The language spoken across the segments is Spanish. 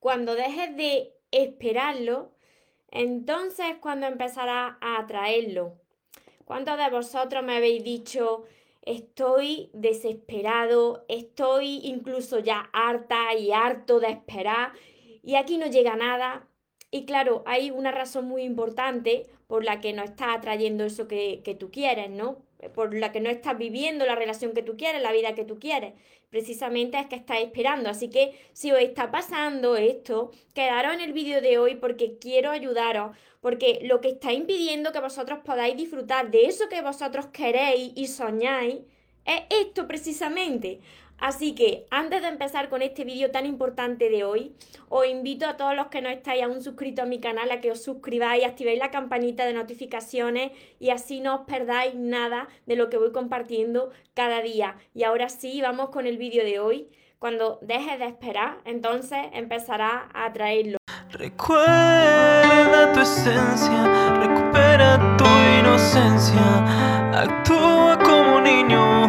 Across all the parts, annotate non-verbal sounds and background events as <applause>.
cuando dejes de esperarlo, entonces es cuando empezarás a atraerlo. ¿Cuántos de vosotros me habéis dicho, estoy desesperado, estoy incluso ya harta y harto de esperar y aquí no llega nada? Y claro, hay una razón muy importante por la que no estás atrayendo eso que tú quieres, ¿no? Por la que no estás viviendo la relación que tú quieres, la vida que tú quieres precisamente es que estáis esperando. Así que si os está pasando esto, quedaros en el vídeo de hoy porque quiero ayudaros, porque lo que está impidiendo que vosotros podáis disfrutar de eso que vosotros queréis y soñáis es esto precisamente. Así que antes de empezar con este vídeo tan importante de hoy, os invito a todos los que no estáis aún suscritos a mi canal a que os suscribáis, activéis la campanita de notificaciones y así no os perdáis nada de lo que voy compartiendo cada día. Y ahora sí, vamos con el vídeo de hoy. Cuando dejes de esperar, entonces empezarás a traerlo. Recuerda tu esencia, recupera tu inocencia, actúa como niño,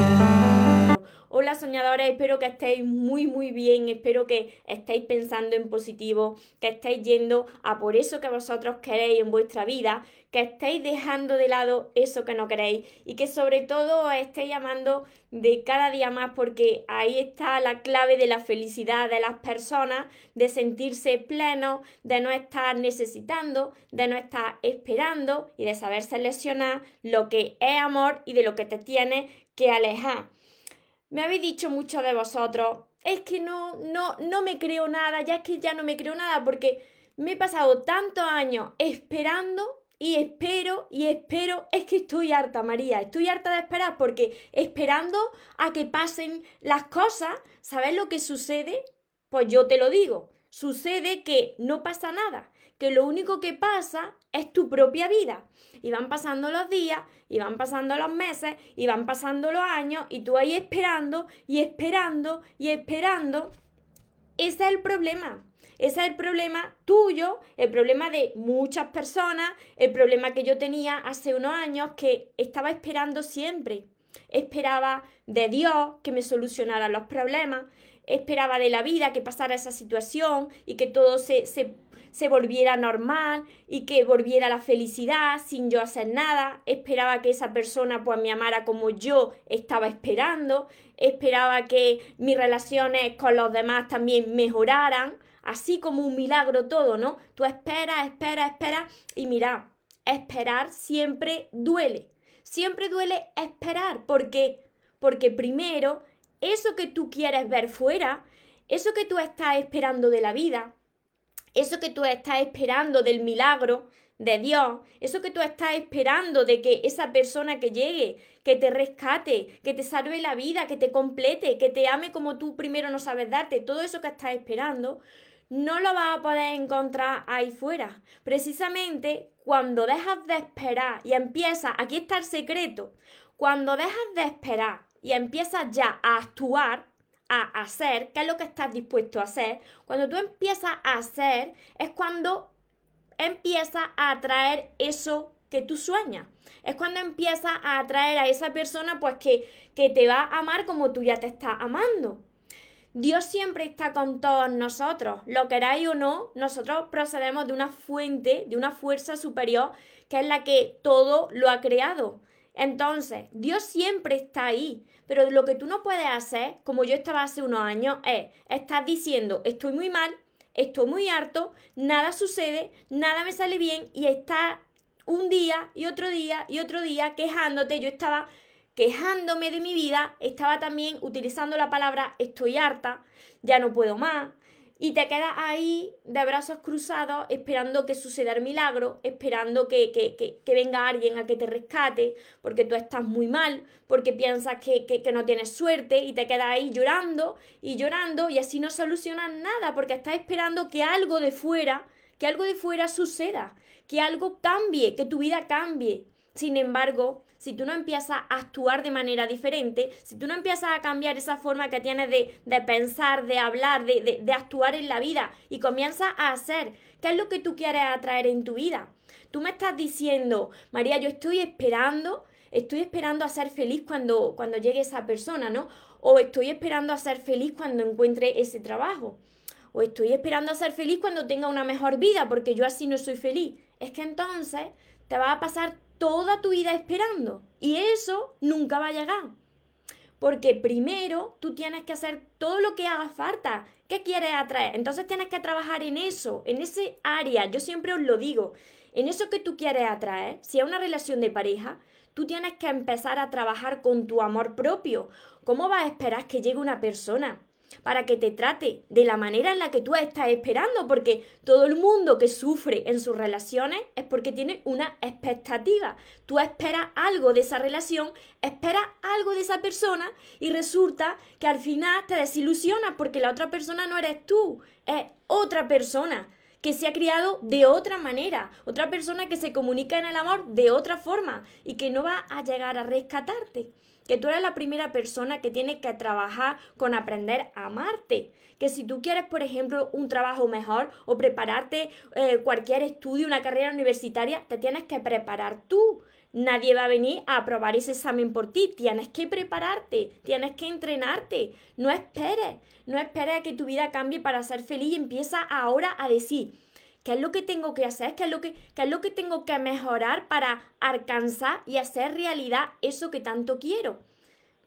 Soñadores, espero que estéis muy muy bien, espero que estéis pensando en positivo, que estéis yendo a por eso que vosotros queréis en vuestra vida, que estéis dejando de lado eso que no queréis y que sobre todo os estéis amando de cada día más porque ahí está la clave de la felicidad de las personas, de sentirse plenos, de no estar necesitando, de no estar esperando y de saber seleccionar lo que es amor y de lo que te tiene que alejar. Me habéis dicho muchos de vosotros, es que no, no, no me creo nada, ya es que ya no me creo nada porque me he pasado tantos años esperando y espero y espero, es que estoy harta, María, estoy harta de esperar porque esperando a que pasen las cosas, ¿sabes lo que sucede? Pues yo te lo digo, sucede que no pasa nada, que lo único que pasa es tu propia vida. Y van pasando los días, y van pasando los meses, y van pasando los años, y tú ahí esperando, y esperando, y esperando. Ese es el problema. Ese es el problema tuyo, el problema de muchas personas, el problema que yo tenía hace unos años que estaba esperando siempre. Esperaba de Dios que me solucionara los problemas, esperaba de la vida que pasara esa situación y que todo se, se se volviera normal y que volviera la felicidad sin yo hacer nada. Esperaba que esa persona pues me amara como yo estaba esperando. Esperaba que mis relaciones con los demás también mejoraran. Así como un milagro todo, ¿no? Tú esperas, esperas, esperas y mira, esperar siempre duele. Siempre duele esperar porque porque primero eso que tú quieres ver fuera, eso que tú estás esperando de la vida, eso que tú estás esperando del milagro de Dios, eso que tú estás esperando de que esa persona que llegue, que te rescate, que te salve la vida, que te complete, que te ame como tú primero no sabes darte, todo eso que estás esperando, no lo vas a poder encontrar ahí fuera. Precisamente cuando dejas de esperar y empiezas, aquí está el secreto, cuando dejas de esperar y empiezas ya a actuar, a hacer, qué es lo que estás dispuesto a hacer, cuando tú empiezas a hacer es cuando empiezas a atraer eso que tú sueñas. Es cuando empiezas a atraer a esa persona pues que, que te va a amar como tú ya te estás amando. Dios siempre está con todos nosotros, lo queráis o no, nosotros procedemos de una fuente, de una fuerza superior que es la que todo lo ha creado. Entonces, Dios siempre está ahí, pero lo que tú no puedes hacer, como yo estaba hace unos años, es estar diciendo, estoy muy mal, estoy muy harto, nada sucede, nada me sale bien y estar un día y otro día y otro día quejándote. Yo estaba quejándome de mi vida, estaba también utilizando la palabra estoy harta, ya no puedo más, y te quedas ahí de brazos cruzados esperando que suceda el milagro, esperando que, que, venga alguien a que te rescate, porque tú estás muy mal, porque piensas que, que, no tienes suerte y te quedas ahí llorando y llorando y así no solucionas nada, porque estás esperando que algo de fuera, que algo de fuera suceda, que algo cambie, que tu vida cambie. Sin embargo, si tú no empiezas a actuar de manera diferente, si tú no empiezas a cambiar esa forma que tienes de, pensar, de hablar, de, de actuar en la vida y comienzas a hacer, ¿qué es lo que tú quieres atraer en tu vida? Tú me estás diciendo, María, yo estoy esperando, estoy esperando a ser feliz cuando, cuando llegue esa persona, ¿no? O estoy esperando a ser feliz cuando encuentre ese trabajo. O estoy esperando a ser feliz cuando tenga una mejor vida, porque yo así no soy feliz. Es que entonces te va a pasar toda tu vida esperando. Y eso nunca va a llegar. Porque primero tú tienes que hacer todo lo que haga falta. ¿Qué quieres atraer? Entonces tienes que trabajar en eso, en ese área. Yo siempre os lo digo. En eso que tú quieres atraer, si es una relación de pareja, tú tienes que empezar a trabajar con tu amor propio. ¿Cómo vas a esperar que llegue una persona para que te trate de la manera en la que tú estás esperando, porque todo el mundo que sufre en sus relaciones es porque tiene una expectativa. Tú esperas algo de esa relación, esperas algo de esa persona y resulta que al final te desilusionas porque la otra persona no eres tú, es otra persona que se ha criado de otra manera, otra persona que se comunica en el amor de otra forma y que no va a llegar a rescatarte que tú eres la primera persona que tiene que trabajar con aprender a amarte. Que si tú quieres, por ejemplo, un trabajo mejor o prepararte eh, cualquier estudio, una carrera universitaria, te tienes que preparar tú. Nadie va a venir a aprobar ese examen por ti. Tienes que prepararte, tienes que entrenarte. No esperes, no esperes a que tu vida cambie para ser feliz y empieza ahora a decir, ¿Qué es lo que tengo que hacer? ¿Qué es lo que, es lo que tengo que mejorar para alcanzar y hacer realidad eso que tanto quiero?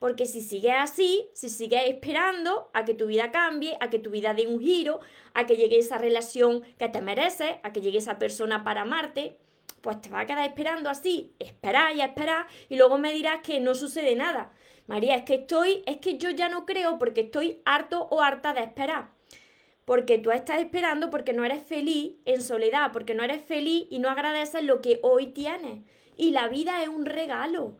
Porque si sigues así, si sigues esperando a que tu vida cambie, a que tu vida dé un giro, a que llegue esa relación que te mereces, a que llegue esa persona para amarte, pues te va a quedar esperando así, esperar y esperar y luego me dirás que no sucede nada. María, es que estoy, es que yo ya no creo porque estoy harto o harta de esperar porque tú estás esperando porque no eres feliz en soledad, porque no eres feliz y no agradeces lo que hoy tienes. Y la vida es un regalo.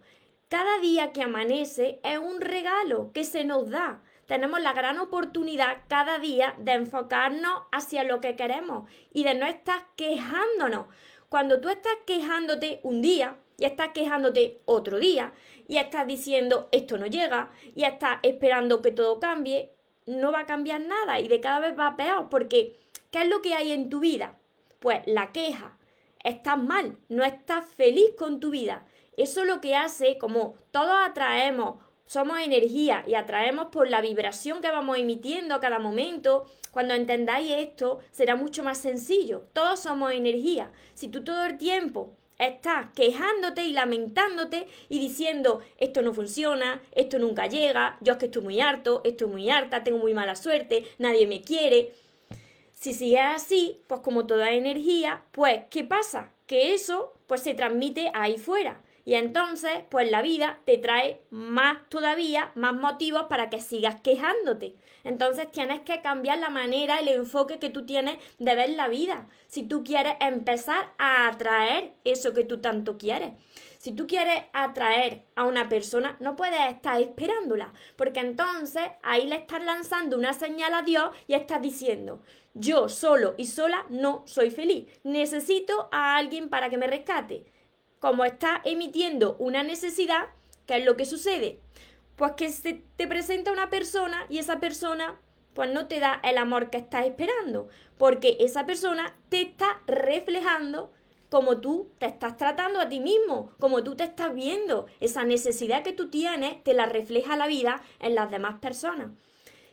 Cada día que amanece es un regalo que se nos da. Tenemos la gran oportunidad cada día de enfocarnos hacia lo que queremos y de no estar quejándonos. Cuando tú estás quejándote un día y estás quejándote otro día y estás diciendo esto no llega y estás esperando que todo cambie, no va a cambiar nada y de cada vez va peor porque ¿qué es lo que hay en tu vida? Pues la queja. Estás mal, no estás feliz con tu vida. Eso lo que hace, como todos atraemos, somos energía y atraemos por la vibración que vamos emitiendo a cada momento. Cuando entendáis esto, será mucho más sencillo. Todos somos energía. Si tú todo el tiempo estás quejándote y lamentándote y diciendo esto no funciona, esto nunca llega, yo es que estoy muy harto, estoy muy harta, tengo muy mala suerte, nadie me quiere. Si sigues así, pues como toda energía, pues ¿qué pasa? Que eso pues se transmite ahí fuera. Y entonces, pues la vida te trae más todavía, más motivos para que sigas quejándote. Entonces tienes que cambiar la manera, el enfoque que tú tienes de ver la vida. Si tú quieres empezar a atraer eso que tú tanto quieres. Si tú quieres atraer a una persona, no puedes estar esperándola, porque entonces ahí le estás lanzando una señal a Dios y estás diciendo, yo solo y sola no soy feliz, necesito a alguien para que me rescate como está emitiendo una necesidad, ¿qué es lo que sucede? Pues que se te presenta una persona y esa persona pues no te da el amor que estás esperando, porque esa persona te está reflejando como tú te estás tratando a ti mismo, como tú te estás viendo. Esa necesidad que tú tienes te la refleja la vida en las demás personas.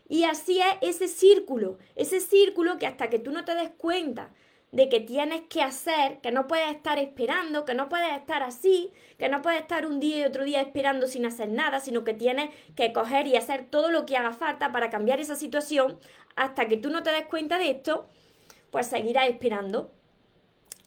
Y así es ese círculo, ese círculo que hasta que tú no te des cuenta de que tienes que hacer, que no puedes estar esperando, que no puedes estar así, que no puedes estar un día y otro día esperando sin hacer nada, sino que tienes que coger y hacer todo lo que haga falta para cambiar esa situación, hasta que tú no te des cuenta de esto, pues seguirás esperando.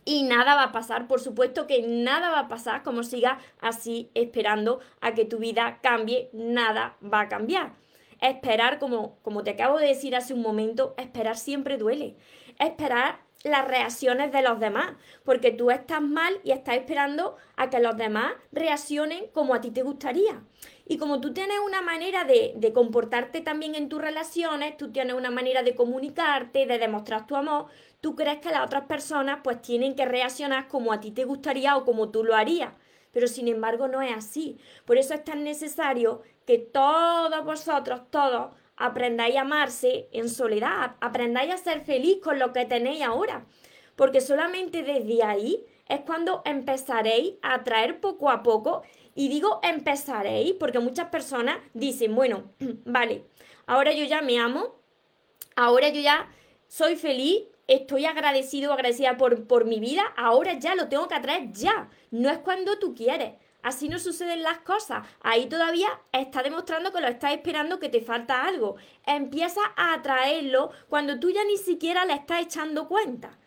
Y nada va a pasar, por supuesto que nada va a pasar como sigas así esperando a que tu vida cambie, nada va a cambiar. Esperar, como, como te acabo de decir hace un momento, esperar siempre duele. Esperar las reacciones de los demás, porque tú estás mal y estás esperando a que los demás reaccionen como a ti te gustaría. Y como tú tienes una manera de, comportarte también en tus relaciones, tú tienes una manera de comunicarte, de demostrar tu amor, tú crees que las otras personas pues tienen que reaccionar como a ti te gustaría o como tú lo harías. pero sin embargo no es así. Por eso es tan necesario que todos vosotros, todos, aprendáis a amarse en soledad, aprendáis a ser feliz con lo que tenéis ahora, porque solamente desde ahí es cuando empezaréis a atraer poco a poco, y digo empezaréis porque muchas personas dicen, bueno, <clears throat> vale, ahora yo ya me amo, ahora yo ya soy feliz, estoy agradecido o agradecida por, por mi vida, ahora ya lo tengo que atraer ya, no es cuando tú quieres. Así no suceden las cosas. Ahí todavía está demostrando que lo estás esperando, que te falta algo. Empieza a atraerlo cuando tú ya ni siquiera le estás echando cuenta.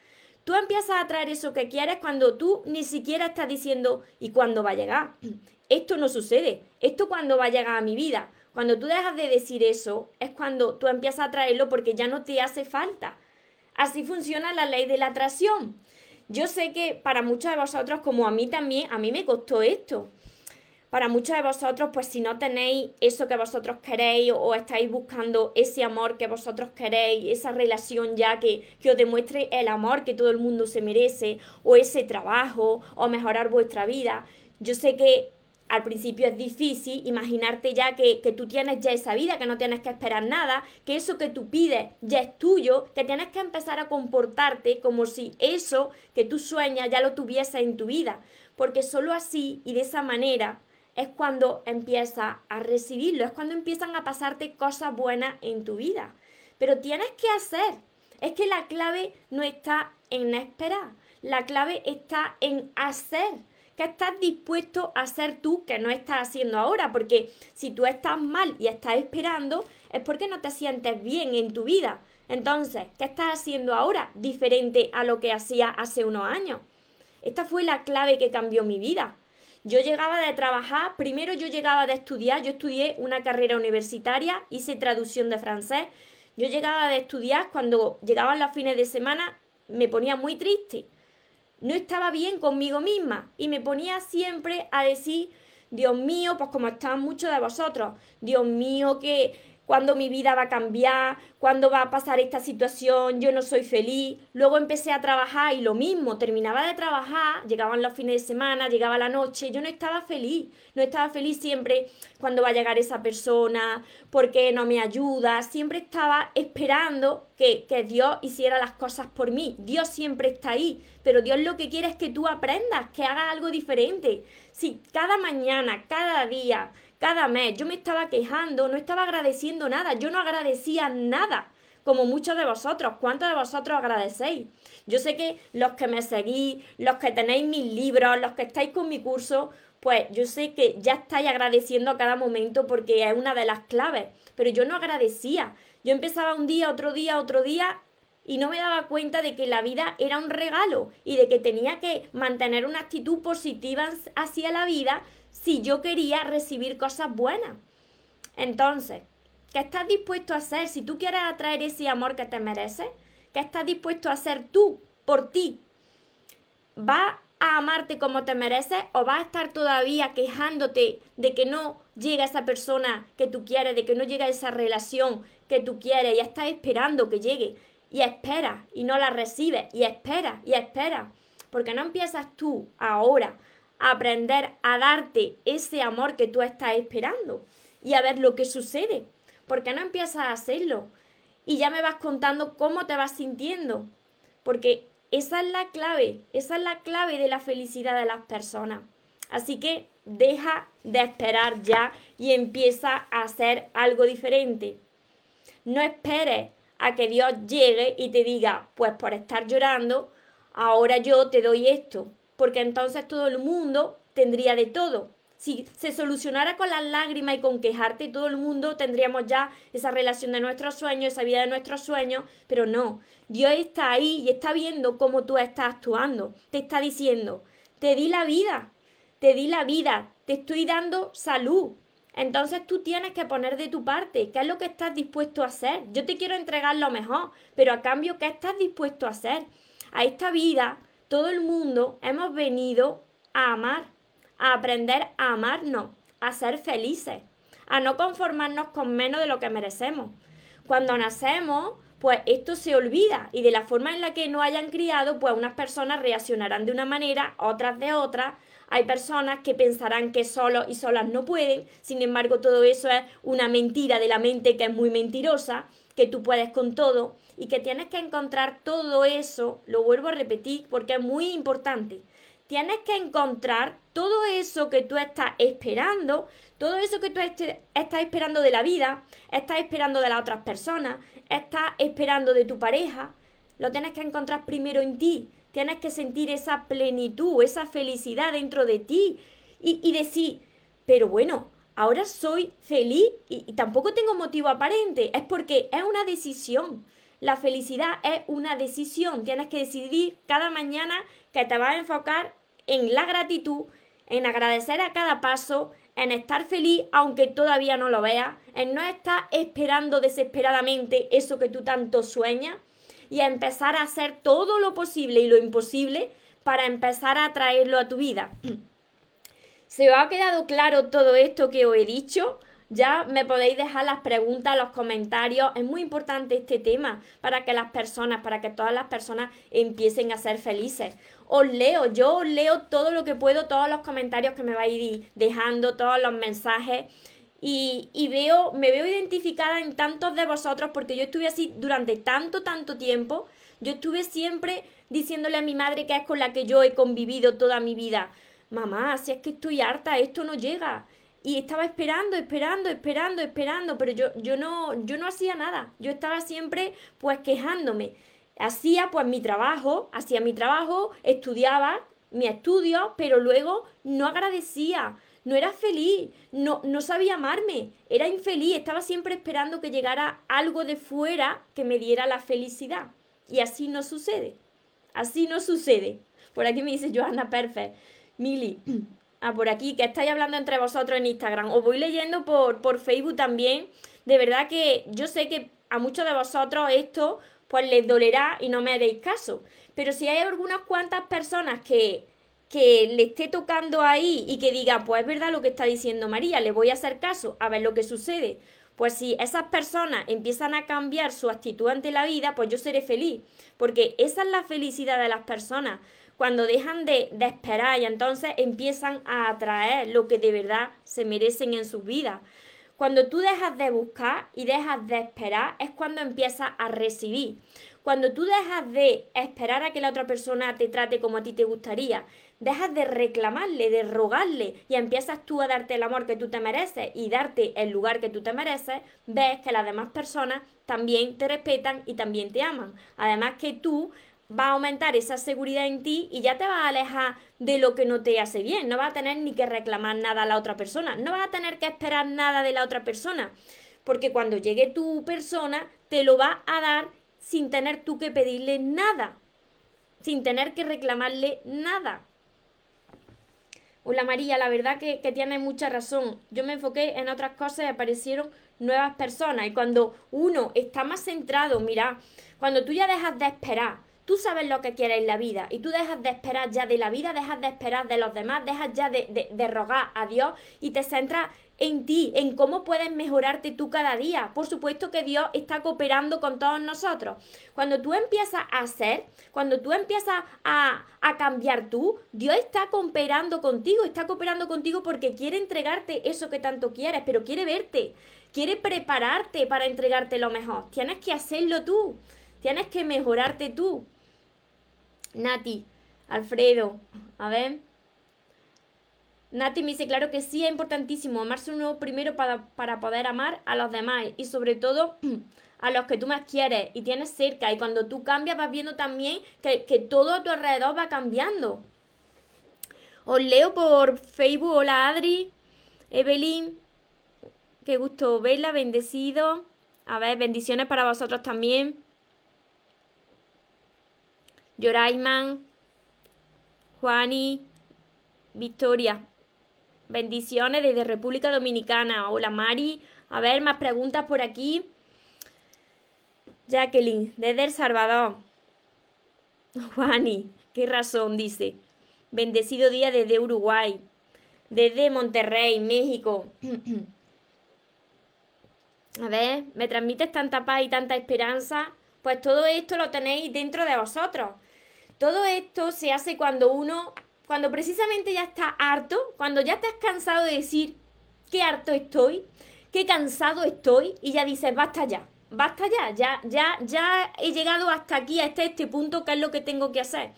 Tú empiezas a atraer eso que quieres cuando tú ni siquiera estás diciendo, ¿y cuándo va a llegar? <clears throat> Esto no sucede. Esto cuando va a llegar a mi vida. Cuando tú dejas de decir eso, es cuando tú empiezas a atraerlo porque ya no te hace falta. Así funciona la ley de la atracción. Yo sé que para muchos de vosotros, como a mí también, a mí me costó esto. Para muchos de vosotros, pues si no tenéis eso que vosotros queréis o estáis buscando ese amor que vosotros queréis, esa relación ya que, que os demuestre el amor que todo el mundo se merece, o ese trabajo, o mejorar vuestra vida, yo sé que al principio es difícil imaginarte ya que, que, tú tienes ya esa vida, que no tienes que esperar nada, que eso que tú pides ya es tuyo, que tienes que empezar a comportarte como si eso que tú sueñas ya lo tuvieses en tu vida. Porque solo así y de esa manera es cuando empiezas a recibirlo, es cuando empiezan a pasarte cosas buenas en tu vida. Pero tienes que hacer. Es que la clave no está en esperar, la clave está en hacer que estás dispuesto a hacer tú que no estás haciendo ahora, porque si tú estás mal y estás esperando, es porque no te sientes bien en tu vida. Entonces, ¿qué estás haciendo ahora diferente a lo que hacía hace unos años? Esta fue la clave que cambió mi vida. Yo llegaba de trabajar, primero yo llegaba de estudiar, yo estudié una carrera universitaria, hice traducción de francés. Yo llegaba de estudiar, cuando llegaban los fines de semana me ponía muy triste no estaba bien conmigo misma y me ponía siempre a decir, Dios mío, pues como están muchos de vosotros, Dios mío, que cuándo mi vida va a cambiar, cuándo va a pasar esta situación, yo no soy feliz. Luego empecé a trabajar y lo mismo, terminaba de trabajar, llegaban los fines de semana, llegaba la noche, yo no estaba feliz, no estaba feliz siempre cuando va a llegar esa persona, porque no me ayuda, siempre estaba esperando que, que Dios hiciera las cosas por mí. Dios siempre está ahí, pero Dios lo que quiere es que tú aprendas, que hagas algo diferente. Si cada mañana, cada día, cada mes. Yo me estaba quejando, no estaba agradeciendo nada, yo no agradecía nada, como muchos de vosotros. ¿Cuántos de vosotros agradecéis? Yo sé que los que me seguís, los que tenéis mis libros, los que estáis con mi curso, pues yo sé que ya estáis agradeciendo a cada momento porque es una de las claves, pero yo no agradecía. Yo empezaba un día, otro día, otro día y no me daba cuenta de que la vida era un regalo y de que tenía que mantener una actitud positiva hacia la vida si yo quería recibir cosas buenas. Entonces, ¿qué estás dispuesto a hacer? Si tú quieres atraer ese amor que te mereces, ¿qué estás dispuesto a hacer tú por ti? ¿Vas a amarte como te mereces o vas a estar todavía quejándote de que no llega esa persona que tú quieres, de que no llega esa relación que tú quieres y estás esperando que llegue y espera y no la recibes y espera y espera? Porque no empiezas tú ahora aprender a darte ese amor que tú estás esperando y a ver lo que sucede. ¿Por qué no empiezas a hacerlo? Y ya me vas contando cómo te vas sintiendo. Porque esa es la clave, esa es la clave de la felicidad de las personas. Así que deja de esperar ya y empieza a hacer algo diferente. No esperes a que Dios llegue y te diga, pues por estar llorando, ahora yo te doy esto porque entonces todo el mundo tendría de todo. Si se solucionara con las lágrimas y con quejarte, todo el mundo tendríamos ya esa relación de nuestros sueños, esa vida de nuestros sueños, pero no. Dios está ahí y está viendo cómo tú estás actuando. Te está diciendo, te di la vida, te di la vida, te estoy dando salud. Entonces tú tienes que poner de tu parte, ¿qué es lo que estás dispuesto a hacer? Yo te quiero entregar lo mejor, pero a cambio, ¿qué estás dispuesto a hacer? A esta vida todo el mundo hemos venido a amar, a aprender a amarnos, a ser felices, a no conformarnos con menos de lo que merecemos. Cuando nacemos, pues esto se olvida y de la forma en la que nos hayan criado, pues unas personas reaccionarán de una manera, otras de otra. Hay personas que pensarán que solos y solas no pueden, sin embargo todo eso es una mentira de la mente que es muy mentirosa, que tú puedes con todo y que tienes que encontrar todo eso, lo vuelvo a repetir porque es muy importante, tienes que encontrar todo eso que tú estás esperando, todo eso que tú estás esperando de la vida, estás esperando de las otras personas, estás esperando de tu pareja, lo tienes que encontrar primero en ti. Tienes que sentir esa plenitud, esa felicidad dentro de ti y, decir, pero bueno, ahora soy feliz y, y tampoco tengo motivo aparente. Es porque es una decisión. La felicidad es una decisión. Tienes que decidir cada mañana que te vas a enfocar en la gratitud, en agradecer a cada paso, en estar feliz aunque todavía no lo veas, en no estar esperando desesperadamente eso que tú tanto sueñas y a empezar a hacer todo lo posible y lo imposible para empezar a traerlo a tu vida. <clears throat> ¿Se os ha quedado claro todo esto que os he dicho? Ya me podéis dejar las preguntas, los comentarios. Es muy importante este tema para que las personas, para que todas las personas empiecen a ser felices. Os leo, yo os leo todo lo que puedo, todos los comentarios que me vais dejando, todos los mensajes. Y, veo, me veo identificada en tantos de vosotros porque yo estuve así durante tanto, tanto tiempo. Yo estuve siempre diciéndole a mi madre que es con la que yo he convivido toda mi vida. Mamá, si es que estoy harta, esto no llega y estaba esperando, esperando, esperando, esperando, pero yo, yo, no, yo no hacía nada. Yo estaba siempre pues quejándome. Hacía pues mi trabajo, hacía mi trabajo, estudiaba mi estudio, pero luego no agradecía, no era feliz, no, no sabía amarme, era infeliz, estaba siempre esperando que llegara algo de fuera que me diera la felicidad. Y así no sucede, así no sucede. Por aquí me dice Johanna Perfect, Mili, <clears throat> Ah, por aquí, que estáis hablando entre vosotros en Instagram. Os voy leyendo por, por Facebook también. De verdad que yo sé que a muchos de vosotros esto pues les dolerá y no me haréis caso. Pero si hay algunas cuantas personas que, que le esté tocando ahí y que diga, pues es verdad lo que está diciendo María, le voy a hacer caso, a ver lo que sucede. Pues si esas personas empiezan a cambiar su actitud ante la vida, pues yo seré feliz. Porque esa es la felicidad de las personas cuando dejan de, esperar y entonces empiezan a atraer lo que de verdad se merecen en sus vidas. Cuando tú dejas de buscar y dejas de esperar es cuando empiezas a recibir. Cuando tú dejas de esperar a que la otra persona te trate como a ti te gustaría, dejas de reclamarle, de rogarle y empiezas tú a darte el amor que tú te mereces y darte el lugar que tú te mereces, ves que las demás personas también te respetan y también te aman. Además que tú va a aumentar esa seguridad en ti y ya te vas a alejar de lo que no te hace bien. No vas a tener ni que reclamar nada a la otra persona. No vas a tener que esperar nada de la otra persona. Porque cuando llegue tu persona, te lo va a dar sin tener tú que pedirle nada. Sin tener que reclamarle nada. Hola María, la verdad que, que tienes mucha razón. Yo me enfoqué en otras cosas y aparecieron nuevas personas. Y cuando uno está más centrado, mira, cuando tú ya dejas de esperar, tú sabes lo que quieres en la vida y tú dejas de esperar ya de la vida, dejas de esperar de los demás, dejas ya de, rogar a Dios y te centras en ti, en cómo puedes mejorarte tú cada día. Por supuesto que Dios está cooperando con todos nosotros. Cuando tú empiezas a hacer, cuando tú empiezas a, a cambiar tú, Dios está cooperando contigo, está cooperando contigo porque quiere entregarte eso que tanto quieres, pero quiere verte, quiere prepararte para entregarte lo mejor. Tienes que hacerlo tú, tienes que mejorarte tú. Nati, Alfredo, a ver. Nati me dice, claro que sí, es importantísimo amarse uno primero para, para poder amar a los demás y sobre todo <clears throat> a los que tú más quieres y tienes cerca. Y cuando tú cambias vas viendo también que, que todo a tu alrededor va cambiando. Os leo por Facebook, hola Adri, Evelyn, qué gusto verla, bendecido. A ver, bendiciones para vosotros también. Yoraiman, Juani, Victoria. Bendiciones desde República Dominicana. Hola Mari. A ver, más preguntas por aquí. Jacqueline, desde El Salvador. <laughs> Juani, qué razón, dice. Bendecido día desde Uruguay. Desde Monterrey, México. <clears throat> A ver, me transmites tanta paz y tanta esperanza. Pues todo esto lo tenéis dentro de vosotros. Todo esto se hace cuando uno, cuando precisamente ya está harto, cuando ya has cansado de decir qué harto estoy, qué cansado estoy, y ya dices, basta ya, basta ya, ya, ya, ya he llegado hasta aquí, hasta este punto, ¿qué es lo que tengo que hacer?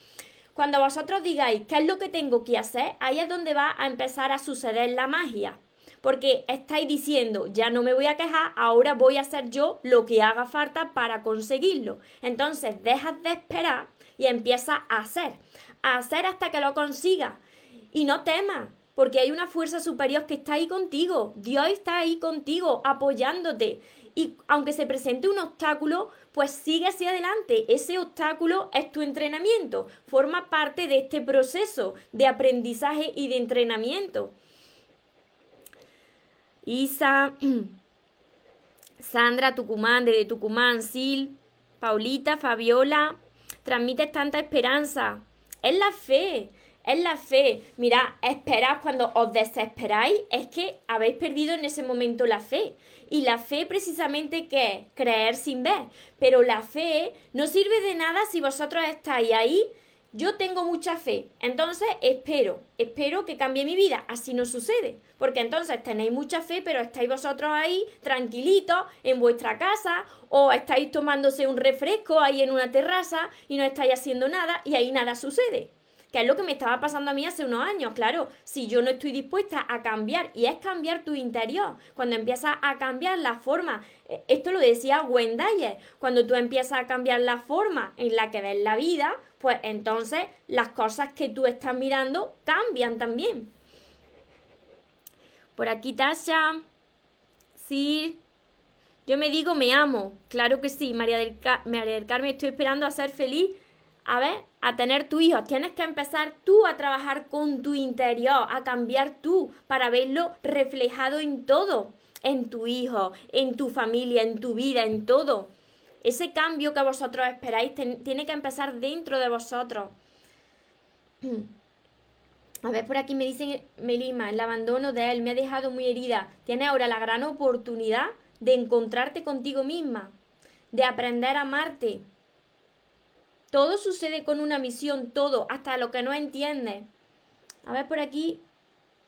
Cuando vosotros digáis qué es lo que tengo que hacer, ahí es donde va a empezar a suceder la magia. Porque estáis diciendo, ya no me voy a quejar, ahora voy a hacer yo lo que haga falta para conseguirlo. Entonces dejas de esperar y empiezas a hacer. A hacer hasta que lo consigas. Y no temas, porque hay una fuerza superior que está ahí contigo. Dios está ahí contigo, apoyándote. Y aunque se presente un obstáculo, pues sigue hacia adelante. Ese obstáculo es tu entrenamiento. Forma parte de este proceso de aprendizaje y de entrenamiento. Isa, <clears throat> Sandra, Tucumán, desde Tucumán, Sil, Paulita, Fabiola, transmites tanta esperanza. Es la fe, es la fe. Mira, esperad cuando os desesperáis, es que habéis perdido en ese momento la fe. Y la fe precisamente que es creer sin ver. Pero la fe no sirve de nada si vosotros estáis ahí. Yo tengo mucha fe, entonces espero, espero que cambie mi vida. Así no sucede, porque entonces tenéis mucha fe, pero estáis vosotros ahí tranquilitos en vuestra casa o estáis tomándose un refresco ahí en una terraza y no estáis haciendo nada y ahí nada sucede que es lo que me estaba pasando a mí hace unos años. Claro, si yo no estoy dispuesta a cambiar, y es cambiar tu interior, cuando empiezas a cambiar la forma, eh, esto lo decía Wendayer, cuando tú empiezas a cambiar la forma en la que ves la vida, pues entonces las cosas que tú estás mirando cambian también. Por aquí Tasha, sí, yo me digo me amo, claro que sí, María del, María del Carmen, estoy esperando a ser feliz a ver, a tener tu hijo. Tienes que empezar tú a trabajar con tu interior, a cambiar tú para verlo reflejado en todo, en tu hijo, en tu familia, en tu vida, en todo. Ese cambio que vosotros esperáis tiene que empezar dentro de vosotros. <clears throat> A ver, por aquí me dicen Melima, el abandono de él me ha dejado muy herida. Tienes ahora la gran oportunidad de encontrarte contigo misma, de aprender a amarte, todo sucede con una misión, todo, hasta lo que no entiendes. A ver, por aquí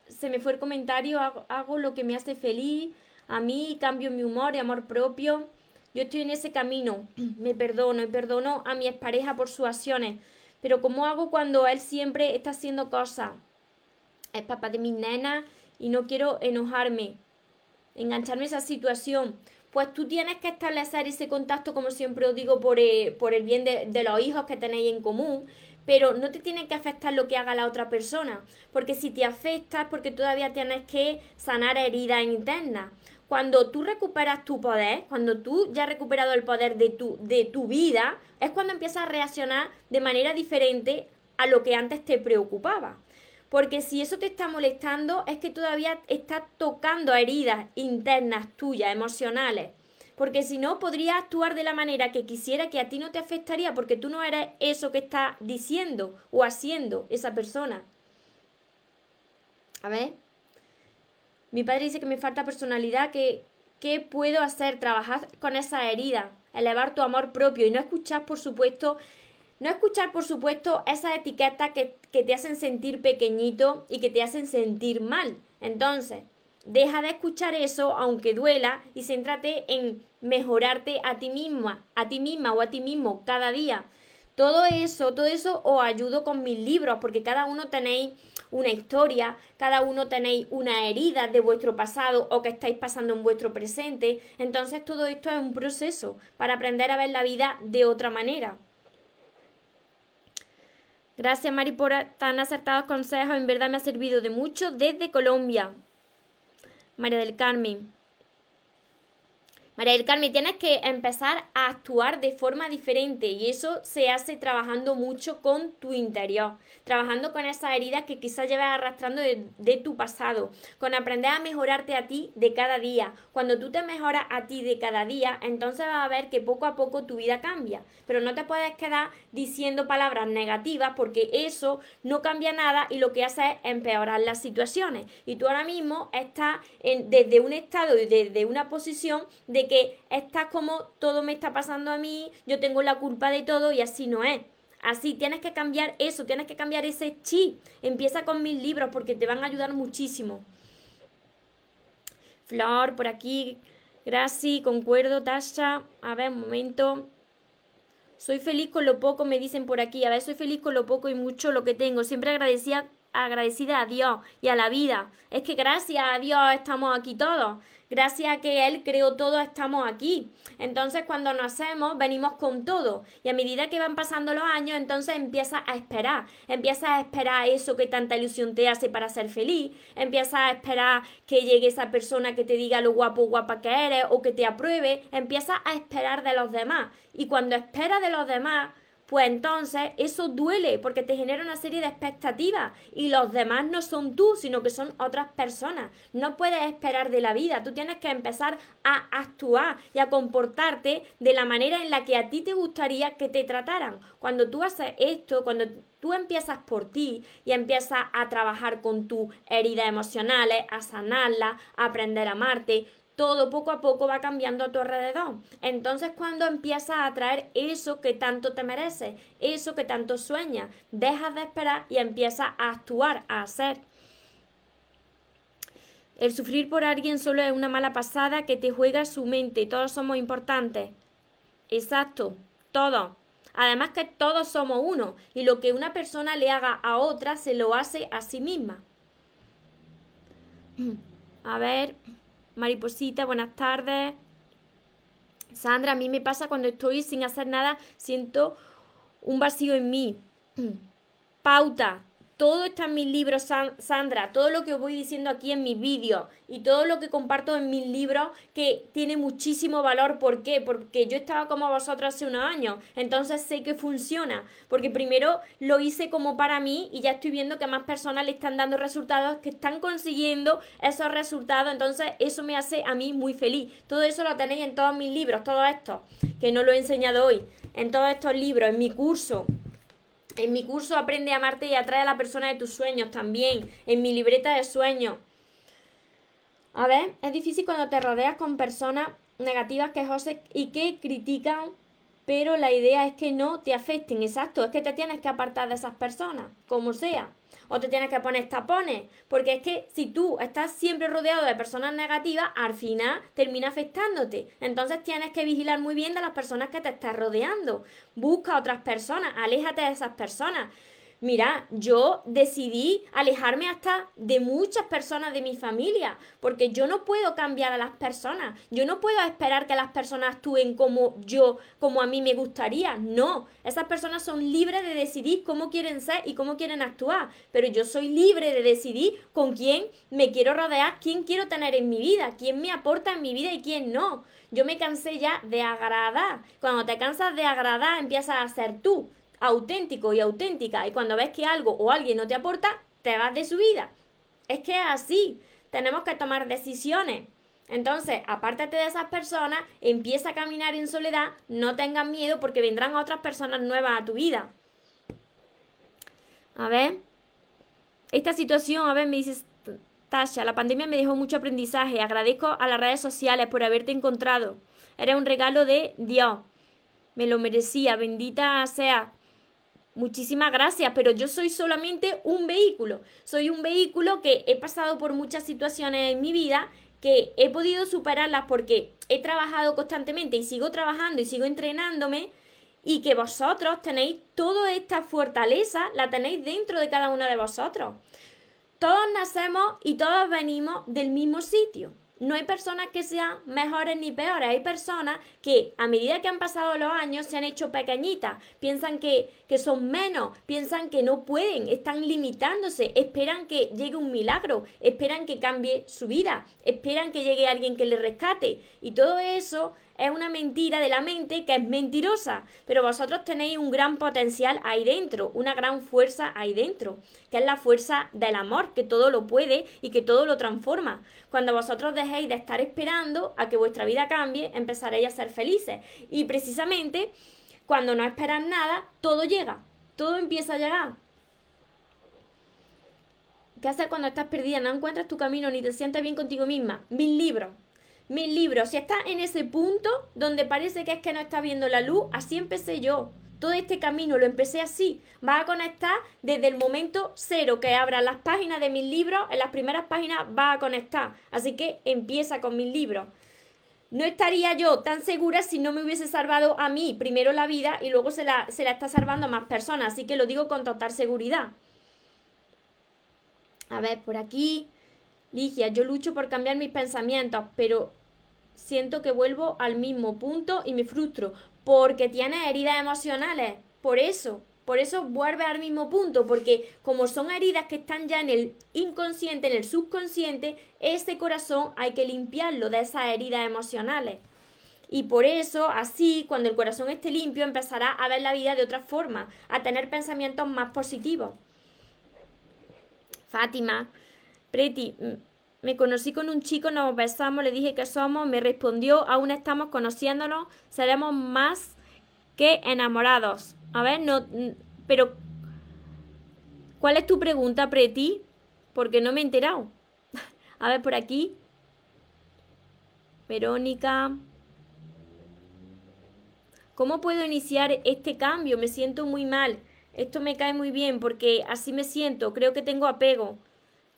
se me fue el comentario, hago, lo que me hace feliz, a mí cambio mi humor y amor propio. Yo estoy en ese camino, <clears throat> me perdono y perdono a mi expareja por sus acciones. Pero ¿cómo hago cuando él siempre está haciendo cosas? Es papá de mis nenas y no quiero enojarme, engancharme a esa situación pues tú tienes que establecer ese contacto, como siempre os digo, por, eh, el bien de, de los hijos que tenéis en común, pero no te tiene que afectar lo que haga la otra persona, porque si te afecta es porque todavía tienes que sanar heridas internas. Cuando tú recuperas tu poder, cuando tú ya has recuperado el poder de tu, de tu vida, es cuando empiezas a reaccionar de manera diferente a lo que antes te preocupaba. Porque si eso te está molestando es que todavía estás tocando heridas internas tuyas, emocionales. Porque si no, podría actuar de la manera que quisiera que a ti no te afectaría porque tú no eres eso que está diciendo o haciendo esa persona. A ver. Mi padre dice que me falta personalidad, que ¿qué puedo hacer? Trabajar con esa herida, elevar tu amor propio y no escuchar, por supuesto, no escuchar, por supuesto, esas etiquetas que, te hacen sentir pequeñito y que te hacen sentir mal. Entonces, deja de escuchar eso, aunque duela, y céntrate en mejorarte a ti misma, a ti misma o a ti mismo cada día. Todo eso, todo eso os ayudo con mis libros, porque cada uno tenéis una historia, cada uno tenéis una herida de vuestro pasado o que estáis pasando en vuestro presente. Entonces todo esto es un proceso para aprender a ver la vida de otra manera. Gracias, Mari, por tan acertados consejos. En verdad me ha servido de mucho desde Colombia. María del Carmen. María del Carmen, tienes que empezar a actuar de forma diferente y eso se hace trabajando mucho con tu interior, trabajando con esas heridas que quizás llevas arrastrando de, tu pasado, con aprender a mejorarte a ti de cada día. Cuando tú te mejoras a ti de cada día, entonces vas a ver que poco a poco tu vida cambia, pero no te puedes quedar diciendo palabras negativas porque eso no cambia nada y lo que hace es empeorar las situaciones. Y tú ahora mismo estás desde un estado y desde una posición de de que estás como todo me está pasando a mí, yo tengo la culpa de todo y así no es. Así, tienes que cambiar eso, tienes que cambiar ese chi. Empieza con mis libros porque te van a ayudar muchísimo. Flor, por aquí. Gracias, concuerdo, Tasha. A ver, un momento. Soy feliz con lo poco, me dicen por aquí. A ver, soy feliz con lo poco y mucho lo que tengo. Siempre agradecida, agradecida a Dios y a la vida. Es que gracias a Dios estamos aquí todos gracias a que Él creó todo, estamos aquí. Entonces, cuando nacemos, venimos con todo. Y a medida que van pasando los años, entonces empieza a esperar. Empieza a esperar eso que tanta ilusión te hace para ser feliz. Empieza a esperar que llegue esa persona que te diga lo guapo, guapa que eres o que te apruebe. Empieza a esperar de los demás. Y cuando espera de los demás, pues entonces eso duele porque te genera una serie de expectativas y los demás no son tú, sino que son otras personas. No puedes esperar de la vida, tú tienes que empezar a actuar y a comportarte de la manera en la que a ti te gustaría que te trataran. Cuando tú haces esto, cuando tú empiezas por ti y empiezas a trabajar con tus heridas emocionales, a sanarlas, a aprender a amarte, todo poco a poco va cambiando a tu alrededor. Entonces cuando empiezas a atraer eso que tanto te mereces, eso que tanto sueñas, dejas de esperar y empiezas a actuar, a hacer. El sufrir por alguien solo es una mala pasada que te juega su mente. Todos somos importantes. Exacto, todos. Además que todos somos uno y lo que una persona le haga a otra se lo hace a sí misma. <clears throat> A ver. Mariposita, buenas tardes. Sandra, a mí me pasa cuando estoy sin hacer nada, siento un vacío en mí. <clears throat> Pauta, todo está en mis libros, Sandra, todo lo que voy diciendo aquí en mis vídeos y todo lo que comparto en mis libros que tiene muchísimo valor. ¿Por qué? Porque yo estaba como vosotros hace unos años, entonces sé que funciona, porque primero lo hice como para mí y ya estoy viendo que más personas le están dando resultados, que están consiguiendo esos resultados, entonces eso me hace a mí muy feliz. Todo eso lo tenéis en todos mis libros, todo esto, que no lo he enseñado hoy, en todos estos libros, en mi curso. En mi curso Aprende a amarte y atrae a la persona de tus sueños también. En mi libreta de sueños. A ver, es difícil cuando te rodeas con personas negativas, quejosas y que critican, pero la idea es que no te afecten. Exacto, es que te tienes que apartar de esas personas, como sea o te tienes que poner tapones, porque es que si tú estás siempre rodeado de personas negativas, al final termina afectándote. Entonces tienes que vigilar muy bien de las personas que te estás rodeando. Busca otras personas, aléjate de esas personas. Mira, yo decidí alejarme hasta de muchas personas de mi familia, porque yo no puedo cambiar a las personas, yo no puedo esperar que las personas actúen como yo, como a mí me gustaría, no, esas personas son libres de decidir cómo quieren ser y cómo quieren actuar, pero yo soy libre de decidir con quién me quiero rodear, quién quiero tener en mi vida, quién me aporta en mi vida y quién no. Yo me cansé ya de agradar. Cuando te cansas de agradar, empiezas a ser tú auténtico y auténtica y cuando ves que algo o alguien no te aporta, te vas de su vida. Es que es así, tenemos que tomar decisiones. Entonces, apártate de esas personas, empieza a caminar en soledad, no tengas miedo porque vendrán otras personas nuevas a tu vida. A ver, esta situación, a ver, me dices, Tasha, la pandemia me dejó mucho aprendizaje, agradezco a las redes sociales por haberte encontrado. Era un regalo de Dios, me lo merecía, bendita sea Muchísimas gracias, pero yo soy solamente un vehículo. Soy un vehículo que he pasado por muchas situaciones en mi vida que he podido superarlas porque he trabajado constantemente y sigo trabajando y sigo entrenándome y que vosotros tenéis toda esta fortaleza, la tenéis dentro de cada uno de vosotros. Todos nacemos y todos venimos del mismo sitio no hay personas que sean mejores ni peores, hay personas que a medida que han pasado los años se han hecho pequeñitas, piensan que, que son menos, piensan que no pueden, están limitándose, esperan que llegue un milagro, esperan que cambie su vida, esperan que llegue alguien que le rescate y todo eso es una mentira de la mente que es mentirosa, pero vosotros tenéis un gran potencial ahí dentro, una gran fuerza ahí dentro, que es la fuerza del amor, que todo lo puede y que todo lo transforma. Cuando vosotros dejéis de estar esperando a que vuestra vida cambie, empezaréis a ser felices. Y precisamente cuando no esperas nada, todo llega, todo empieza a llegar. ¿Qué hacer cuando estás perdida? No encuentras tu camino ni te sientes bien contigo misma. Mil libros Mis libros, si estás en ese punto donde parece que es que no está viendo la luz, así empecé yo. Todo este camino lo empecé así. Vas a conectar desde el momento cero que abras las páginas de mis libros, en las primeras páginas vas a conectar. Así que empieza con mis libros. No estaría yo tan segura si no me hubiese salvado a mí primero la vida y luego se la, se la está salvando a más personas. Así que lo digo con total seguridad. A ver, por aquí. Ligia, yo lucho por cambiar mis pensamientos, pero siento que vuelvo al mismo punto y me frustro porque tienes heridas emocionales. Por eso, por eso vuelve al mismo punto, porque como son heridas que están ya en el inconsciente, en el subconsciente, ese corazón hay que limpiarlo de esas heridas emocionales. Y por eso, así, cuando el corazón esté limpio, empezará a ver la vida de otra forma, a tener pensamientos más positivos. Fátima, Preti, me conocí con un chico, nos besamos, le dije que somos, me respondió, aún estamos conociéndonos, seremos más que enamorados. A ver, no, pero ¿cuál es tu pregunta, Preti? Porque no me he enterado. <laughs> A ver, por aquí. Verónica. ¿Cómo puedo iniciar este cambio? Me siento muy mal. Esto me cae muy bien porque así me siento, creo que tengo apego.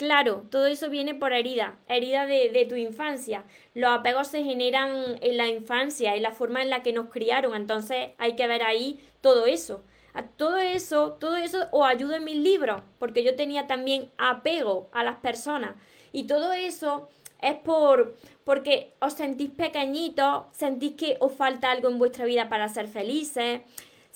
Claro, todo eso viene por herida, herida de, tu infancia. Los apegos se generan en la infancia, en la forma en la que nos criaron, entonces hay que ver ahí todo eso. todo eso, todo eso os ayuda en mis libros, porque yo tenía también apego a las personas. Y todo eso es por porque os sentís pequeñitos, sentís que os falta algo en vuestra vida para ser felices,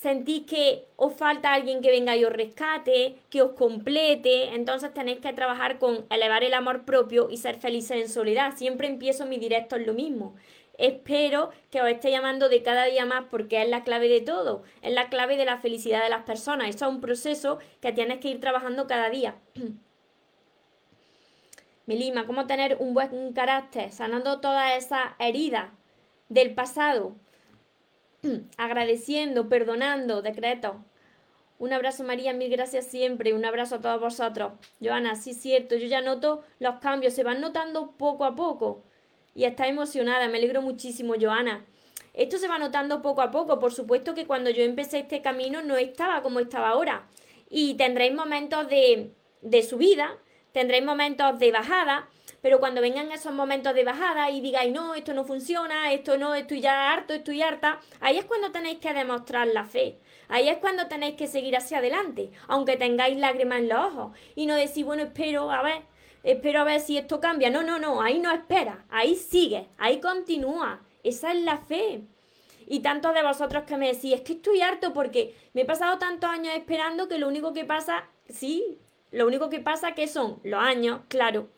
sentís que os falta alguien que venga y os rescate, que os complete, entonces tenéis que trabajar con elevar el amor propio y ser felices en soledad. Siempre empiezo mi directo en lo mismo. Espero que os esté llamando de cada día más porque es la clave de todo, es la clave de la felicidad de las personas. Eso es un proceso que tienes que ir trabajando cada día. <clears throat> Melima, ¿cómo tener un buen carácter? Sanando todas esas heridas del pasado <clears throat> agradeciendo, perdonando, decreto. Un abrazo María, mil gracias siempre, un abrazo a todos vosotros. Joana, sí cierto, yo ya noto los cambios, se van notando poco a poco. Y está emocionada, me alegro muchísimo, Joana. Esto se va notando poco a poco, por supuesto que cuando yo empecé este camino no estaba como estaba ahora. Y tendréis momentos de, de subida, tendréis momentos de bajada, pero cuando vengan esos momentos de bajada y digáis, no, esto no funciona, esto no, estoy ya harto, estoy harta, ahí es cuando tenéis que demostrar la fe. Ahí es cuando tenéis que seguir hacia adelante, aunque tengáis lágrimas en los ojos. Y no decir, bueno, espero a ver, espero a ver si esto cambia. No, no, no, ahí no espera, ahí sigue, ahí continúa. Esa es la fe. Y tantos de vosotros que me decís, es que estoy harto porque me he pasado tantos años esperando que lo único que pasa, sí, lo único que pasa que son los años, claro,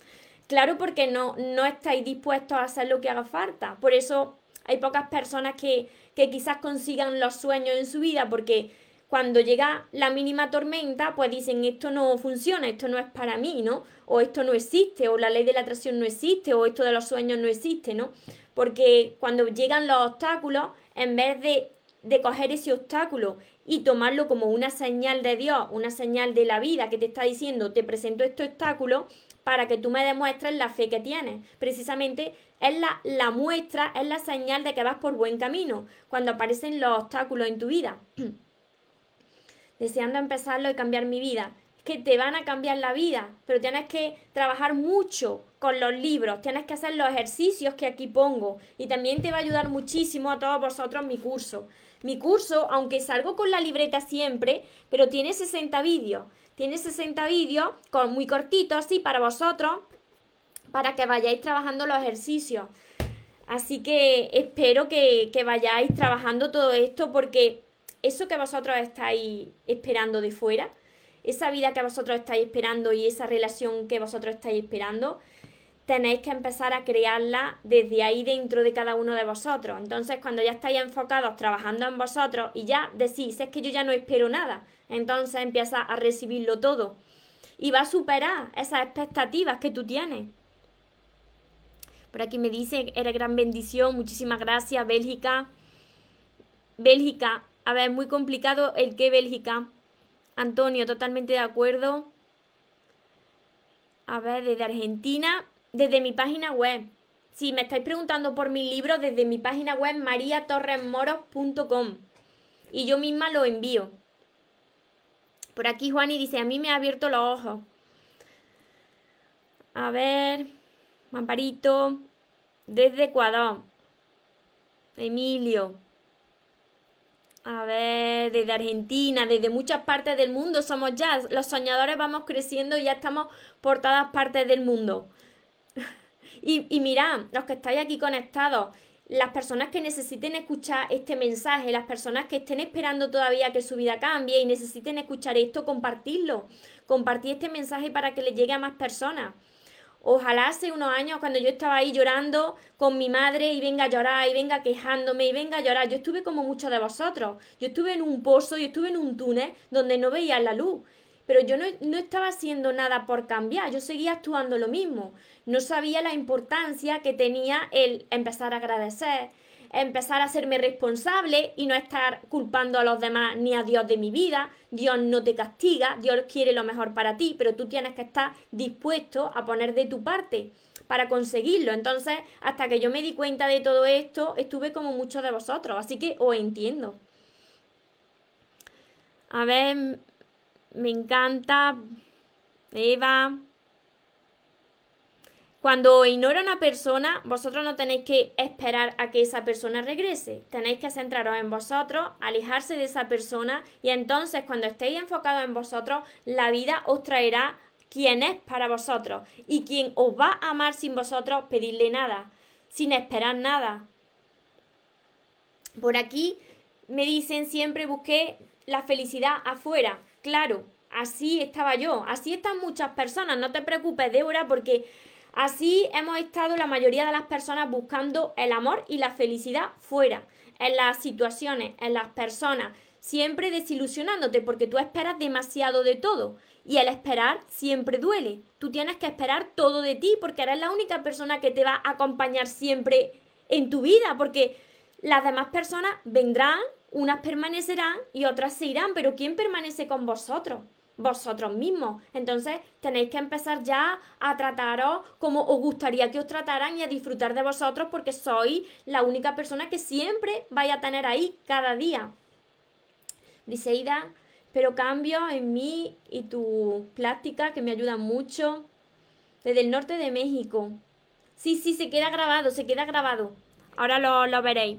Claro, porque no, no estáis dispuestos a hacer lo que haga falta. Por eso hay pocas personas que, que quizás consigan los sueños en su vida, porque cuando llega la mínima tormenta, pues dicen esto no funciona, esto no es para mí, ¿no? O esto no existe, o la ley de la atracción no existe, o esto de los sueños no existe, ¿no? Porque cuando llegan los obstáculos, en vez de, de coger ese obstáculo y tomarlo como una señal de Dios, una señal de la vida que te está diciendo, te presento este obstáculo, para que tú me demuestres la fe que tienes. Precisamente es la, la muestra, es la señal de que vas por buen camino, cuando aparecen los obstáculos en tu vida. <clears throat> Deseando empezarlo y cambiar mi vida. Es que te van a cambiar la vida, pero tienes que trabajar mucho con los libros, tienes que hacer los ejercicios que aquí pongo y también te va a ayudar muchísimo a todos vosotros mi curso. Mi curso, aunque salgo con la libreta siempre, pero tiene 60 vídeos tiene 60 vídeos con muy cortitos así para vosotros, para que vayáis trabajando los ejercicios. Así que espero que, que vayáis trabajando todo esto porque eso que vosotros estáis esperando de fuera, esa vida que vosotros estáis esperando y esa relación que vosotros estáis esperando, tenéis que empezar a crearla desde ahí dentro de cada uno de vosotros. Entonces, cuando ya estáis enfocados trabajando en vosotros y ya decís, es que yo ya no espero nada, entonces empieza a recibirlo todo y va a superar esas expectativas que tú tienes. Por aquí me dice, eres gran bendición, muchísimas gracias, Bélgica. Bélgica, a ver, muy complicado el que Bélgica. Antonio, totalmente de acuerdo. A ver, desde Argentina, desde mi página web. si me estáis preguntando por mis libros, desde mi página web mariatorresmoros.com y yo misma lo envío. Por aquí Juani dice, a mí me ha abierto los ojos. A ver, Mamparito, desde Ecuador. Emilio. A ver, desde Argentina, desde muchas partes del mundo somos ya. Los soñadores vamos creciendo y ya estamos por todas partes del mundo. <laughs> y, y mirad, los que estáis aquí conectados, las personas que necesiten escuchar este mensaje, las personas que estén esperando todavía que su vida cambie y necesiten escuchar esto, compartirlo. Compartir este mensaje para que le llegue a más personas. Ojalá hace unos años cuando yo estaba ahí llorando con mi madre y venga a llorar y venga quejándome y venga a llorar. Yo estuve como muchos de vosotros. Yo estuve en un pozo, yo estuve en un túnel donde no veía la luz. Pero yo no, no estaba haciendo nada por cambiar, yo seguía actuando lo mismo. No sabía la importancia que tenía el empezar a agradecer, empezar a hacerme responsable y no estar culpando a los demás ni a Dios de mi vida. Dios no te castiga, Dios quiere lo mejor para ti, pero tú tienes que estar dispuesto a poner de tu parte para conseguirlo. Entonces, hasta que yo me di cuenta de todo esto, estuve como muchos de vosotros, así que os entiendo. A ver, me encanta. Eva. Cuando ignora una persona, vosotros no tenéis que esperar a que esa persona regrese. Tenéis que centraros en vosotros, alejarse de esa persona y entonces cuando estéis enfocados en vosotros, la vida os traerá quien es para vosotros y quien os va a amar sin vosotros pedirle nada, sin esperar nada. Por aquí me dicen siempre busqué la felicidad afuera. Claro, así estaba yo, así están muchas personas. No te preocupes, Débora, porque Así hemos estado la mayoría de las personas buscando el amor y la felicidad fuera, en las situaciones, en las personas, siempre desilusionándote porque tú esperas demasiado de todo y el esperar siempre duele. Tú tienes que esperar todo de ti porque eres la única persona que te va a acompañar siempre en tu vida porque las demás personas vendrán, unas permanecerán y otras se irán, pero ¿quién permanece con vosotros? vosotros mismos. Entonces tenéis que empezar ya a trataros como os gustaría que os trataran y a disfrutar de vosotros porque sois la única persona que siempre vais a tener ahí cada día. Dice Ida, pero cambio en mí y tu plástica que me ayuda mucho. Desde el norte de México. Sí, sí, se queda grabado, se queda grabado. Ahora lo, lo veréis.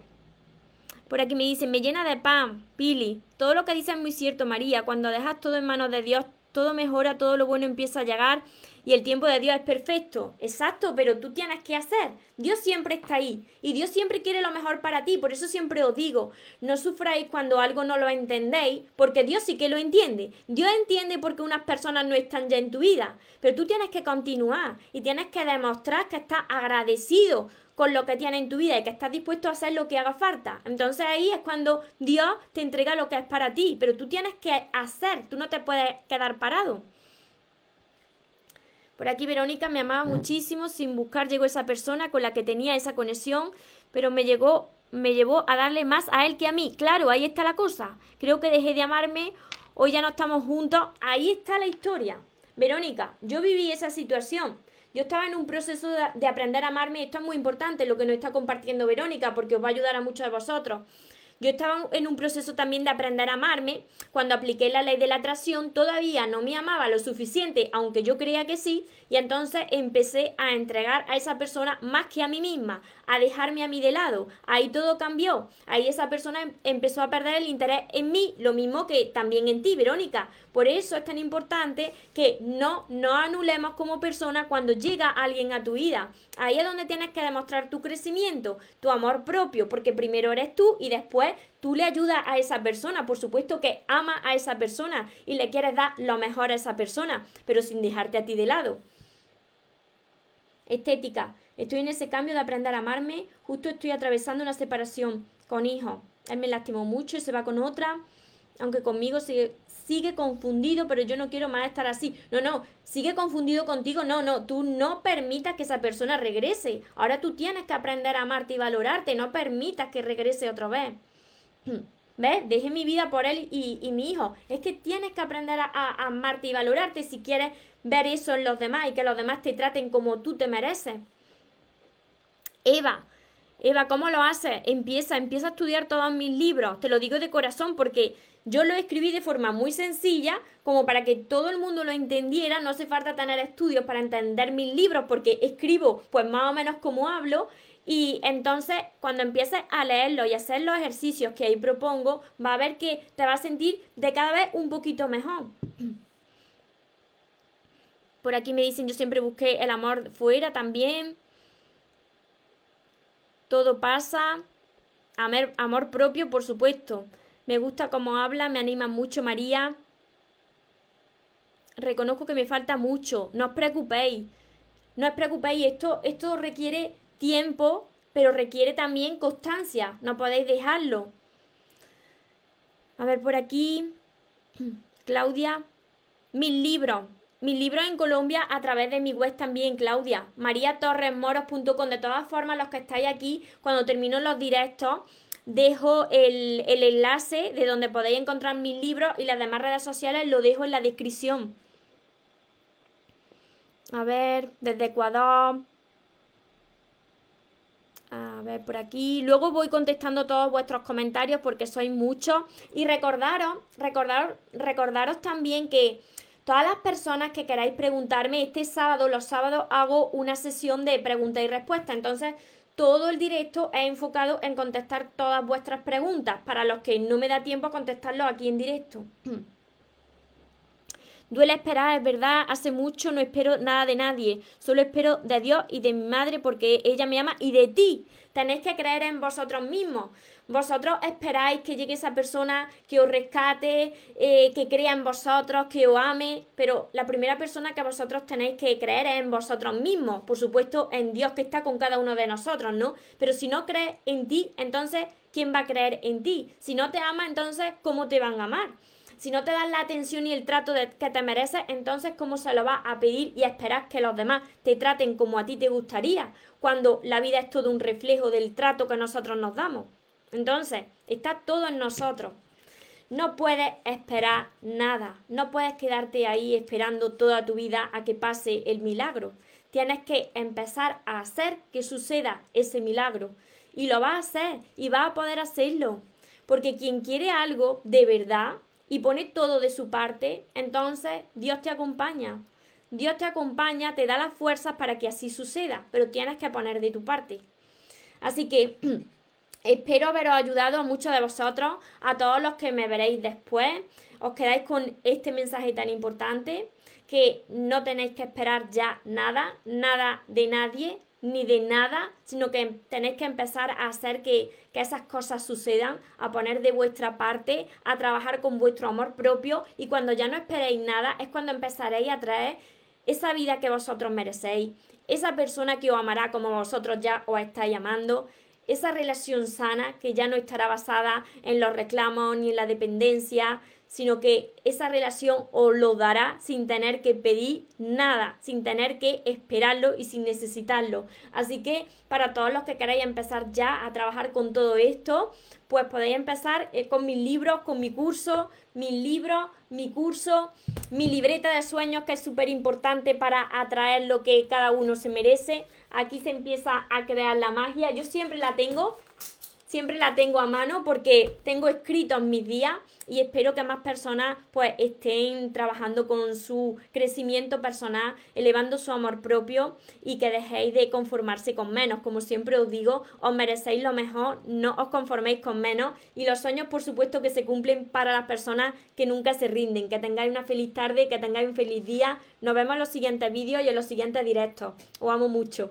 Por aquí me dicen, me llena de pan, Pili. Todo lo que dices es muy cierto, María. Cuando dejas todo en manos de Dios, todo mejora, todo lo bueno empieza a llegar y el tiempo de Dios es perfecto. Exacto, pero tú tienes que hacer. Dios siempre está ahí y Dios siempre quiere lo mejor para ti. Por eso siempre os digo, no sufráis cuando algo no lo entendéis, porque Dios sí que lo entiende. Dios entiende porque unas personas no están ya en tu vida, pero tú tienes que continuar y tienes que demostrar que estás agradecido con lo que tienes en tu vida y que estás dispuesto a hacer lo que haga falta. Entonces ahí es cuando Dios te entrega lo que es para ti, pero tú tienes que hacer, tú no te puedes quedar parado. Por aquí Verónica me amaba muchísimo, sin buscar llegó esa persona con la que tenía esa conexión, pero me llegó me llevó a darle más a él que a mí. Claro, ahí está la cosa. Creo que dejé de amarme, hoy ya no estamos juntos. Ahí está la historia. Verónica, yo viví esa situación. Yo estaba en un proceso de, aprender a amarme esto es muy importante lo que nos está compartiendo Verónica porque os va a ayudar a muchos de vosotros. Yo estaba en un proceso también de aprender a amarme. Cuando apliqué la ley de la atracción, todavía no me amaba lo suficiente, aunque yo creía que sí, y entonces empecé a entregar a esa persona más que a mí misma, a dejarme a mí de lado. Ahí todo cambió. Ahí esa persona em, empezó a perder el interés en mí, lo mismo que también en ti, Verónica. Por eso es tan importante que no nos anulemos como persona cuando llega alguien a tu vida. Ahí es donde tienes que demostrar tu crecimiento, tu amor propio, porque primero eres tú y después tú le ayudas a esa persona. Por supuesto que ama a esa persona y le quieres dar lo mejor a esa persona, pero sin dejarte a ti de lado. Estética. Estoy en ese cambio de aprender a amarme. Justo estoy atravesando una separación con hijo. Él me lastimó mucho y se va con otra. Aunque conmigo sigue, confundido, pero yo no quiero más estar así. No, no, sigue confundido contigo. No, no, tú no permitas que esa persona regrese. Ahora tú tienes que aprender a amarte y valorarte. No permitas que regrese otra vez. <clears throat> ¿Ves? Deje mi vida por él y, mi hijo. Es que tienes que aprender a, a, amarte y valorarte si quieres ver eso en los demás y que los demás te traten como tú te mereces. Eva, Eva, ¿cómo lo haces? Empieza, empieza a estudiar todos mis libros. Te lo digo de corazón porque yo lo escribí de forma muy sencilla, como para que todo el mundo lo entendiera. No hace falta tener estudios para entender mis libros, porque escribo pues más o menos como hablo. Y entonces, cuando empieces a leerlo y hacer los ejercicios que ahí propongo, va a ver que te va a sentir de cada vez un poquito mejor. Por aquí me dicen, yo siempre busqué el amor fuera también. Todo pasa. Amor, propio, por supuesto. Me gusta cómo habla, me anima mucho María. Reconozco que me falta mucho. No os preocupéis. No os preocupéis. Esto, esto requiere tiempo, pero requiere también constancia. No podéis dejarlo. A ver, por aquí. <clears throat> Claudia. Mis libros. Mis libros en Colombia a través de mi web también, Claudia. mariatorresmoros.com. De todas formas, los que estáis aquí, cuando termino los directos, dejo el, el, enlace de donde podéis encontrar mis libros y las demás redes sociales, lo dejo en la descripción. A ver, desde Ecuador. A ver, por aquí. Luego voy contestando todos vuestros comentarios porque sois muchos. Y recordaros, recordaros, recordaros también que todas las personas que queráis preguntarme, este sábado, los sábados hago una sesión de pregunta y respuesta. Entonces, todo el directo es enfocado en contestar todas vuestras preguntas, para los que no me da tiempo a contestarlos aquí en directo. <clears throat> Duele esperar, es verdad, hace mucho no espero nada de nadie, solo espero de Dios y de mi madre porque ella me ama y de ti. Tenéis que creer en vosotros mismos. Vosotros esperáis que llegue esa persona que os rescate, eh, que crea en vosotros, que os ame, pero la primera persona que vosotros tenéis que creer es en vosotros mismos. Por supuesto, en Dios que está con cada uno de nosotros, ¿no? Pero si no crees en ti, entonces, ¿quién va a creer en ti? Si no te ama, entonces, ¿cómo te van a amar? Si no te dan la atención y el trato que te mereces, entonces ¿cómo se lo vas a pedir y a esperar que los demás te traten como a ti te gustaría? Cuando la vida es todo un reflejo del trato que nosotros nos damos. Entonces, está todo en nosotros. No puedes esperar nada. No puedes quedarte ahí esperando toda tu vida a que pase el milagro. Tienes que empezar a hacer que suceda ese milagro. Y lo vas a hacer y vas a poder hacerlo. Porque quien quiere algo de verdad y pone todo de su parte, entonces Dios te acompaña. Dios te acompaña, te da las fuerzas para que así suceda, pero tienes que poner de tu parte. Así que <clears throat> espero haberos ayudado a muchos de vosotros, a todos los que me veréis después. Os quedáis con este mensaje tan importante que no tenéis que esperar ya nada, nada de nadie, ni de nada, sino que tenéis que empezar a hacer que, que, esas cosas sucedan, a poner de vuestra parte, a trabajar con vuestro amor propio y cuando ya no esperéis nada es cuando empezaréis a traer esa vida que vosotros merecéis, esa persona que os amará como vosotros ya os estáis amando, esa relación sana que ya no estará basada en los reclamos ni en la dependencia, sino que esa relación os lo dará sin tener que pedir nada, sin tener que esperarlo y sin necesitarlo. Así que para todos los que queráis empezar ya a trabajar con todo esto, pues podéis empezar eh, con mis libros, con mi curso, mis libros, mi curso, mi libreta de sueños que es súper importante para atraer lo que cada uno se merece. Aquí se empieza a crear la magia. Yo siempre la tengo siempre la tengo a mano porque tengo escrito en mis días y espero que más personas pues estén trabajando con su crecimiento personal, elevando su amor propio y que dejéis de conformarse con menos. Como siempre os digo, os merecéis lo mejor, no os conforméis con menos y los sueños por supuesto que se cumplen para las personas que nunca se rinden. Que tengáis una feliz tarde, que tengáis un feliz día. Nos vemos en los siguientes vídeos y en los siguientes directos. Os amo mucho.